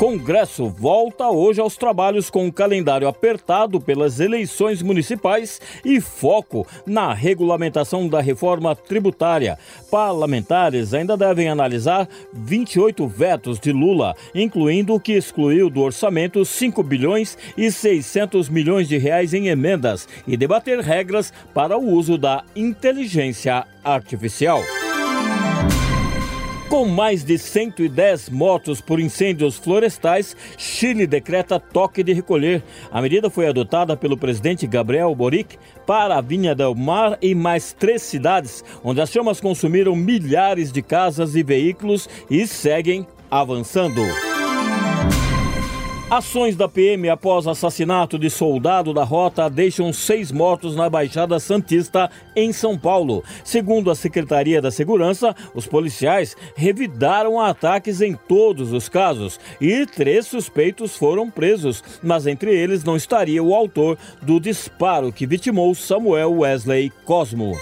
Congresso volta hoje aos trabalhos com o calendário apertado pelas eleições municipais e foco na regulamentação da reforma tributária. Parlamentares ainda devem analisar 28 vetos de Lula, incluindo o que excluiu do orçamento 5 bilhões e 600 milhões de reais em emendas e debater regras para o uso da inteligência artificial. Com mais de 110 mortos por incêndios florestais, Chile decreta toque de recolher. A medida foi adotada pelo presidente Gabriel Boric para a Vinha del Mar e mais três cidades, onde as chamas consumiram milhares de casas e veículos e seguem avançando. Ações da PM após assassinato de soldado da rota deixam seis mortos na Baixada Santista, em São Paulo. Segundo a Secretaria da Segurança, os policiais revidaram ataques em todos os casos e três suspeitos foram presos, mas entre eles não estaria o autor do disparo que vitimou Samuel Wesley Cosmo.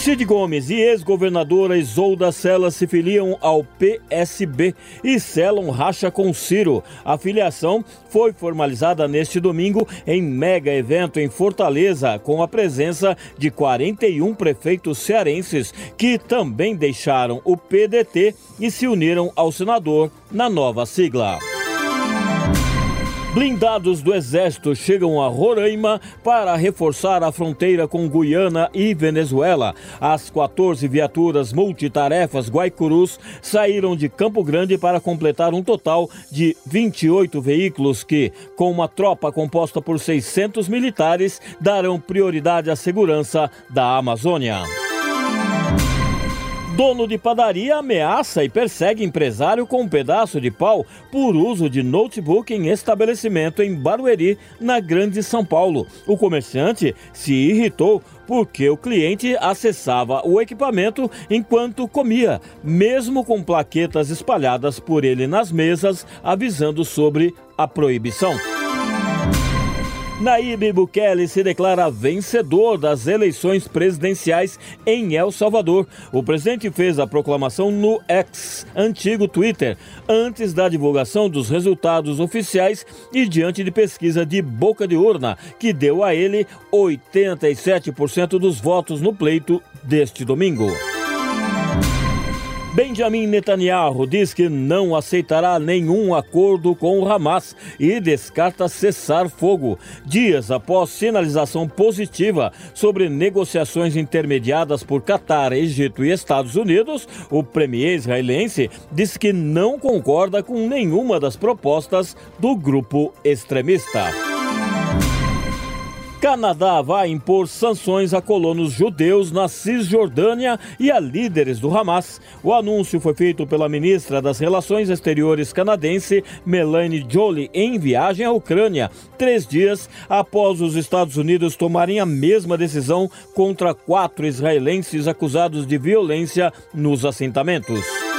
Cid Gomes e ex-governadora Isolda Sela se filiam ao PSB e selam racha com Ciro. A filiação foi formalizada neste domingo em mega evento em Fortaleza, com a presença de 41 prefeitos cearenses que também deixaram o PDT e se uniram ao senador na nova sigla. Blindados do Exército chegam a Roraima para reforçar a fronteira com Guiana e Venezuela. As 14 viaturas multitarefas Guaicurus saíram de Campo Grande para completar um total de 28 veículos que, com uma tropa composta por 600 militares, darão prioridade à segurança da Amazônia. Dono de padaria ameaça e persegue empresário com um pedaço de pau por uso de notebook em estabelecimento em Barueri, na Grande São Paulo. O comerciante se irritou porque o cliente acessava o equipamento enquanto comia, mesmo com plaquetas espalhadas por ele nas mesas avisando sobre a proibição. Naíbe Bukele se declara vencedor das eleições presidenciais em El Salvador. O presidente fez a proclamação no X, antigo Twitter, antes da divulgação dos resultados oficiais e diante de pesquisa de boca de urna, que deu a ele 87% dos votos no pleito deste domingo. Benjamin Netanyahu diz que não aceitará nenhum acordo com o Hamas e descarta cessar fogo. Dias após sinalização positiva sobre negociações intermediadas por Catar, Egito e Estados Unidos, o premier israelense diz que não concorda com nenhuma das propostas do grupo extremista. Canadá vai impor sanções a colonos judeus na Cisjordânia e a líderes do Hamas. O anúncio foi feito pela ministra das Relações Exteriores canadense, Melanie Joly, em viagem à Ucrânia, três dias após os Estados Unidos tomarem a mesma decisão contra quatro israelenses acusados de violência nos assentamentos.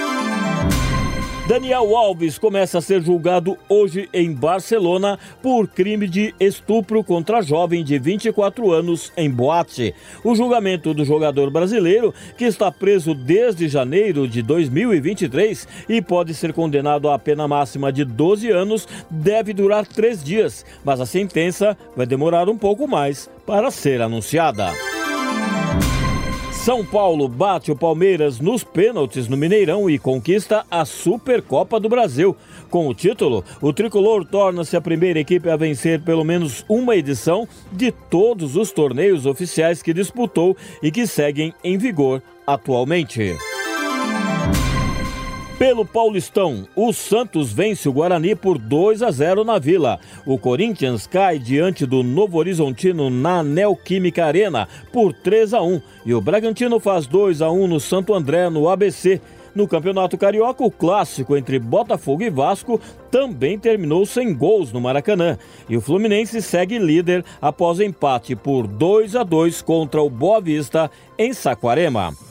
Daniel Alves começa a ser julgado hoje em Barcelona por crime de estupro contra jovem de 24 anos em boate. O julgamento do jogador brasileiro, que está preso desde janeiro de 2023 e pode ser condenado à pena máxima de 12 anos, deve durar três dias, mas a sentença vai demorar um pouco mais para ser anunciada. São Paulo bate o Palmeiras nos pênaltis no Mineirão e conquista a Supercopa do Brasil. Com o título, o tricolor torna-se a primeira equipe a vencer pelo menos uma edição de todos os torneios oficiais que disputou e que seguem em vigor atualmente. Pelo Paulistão, o Santos vence o Guarani por 2 a 0 na Vila. O Corinthians cai diante do Novo Horizontino na Neoquímica Arena por 3 a 1 e o Bragantino faz 2 a 1 no Santo André no ABC. No Campeonato Carioca, o clássico entre Botafogo e Vasco também terminou sem gols no Maracanã. E o Fluminense segue líder após empate por 2 a 2 contra o Boa Vista em Saquarema.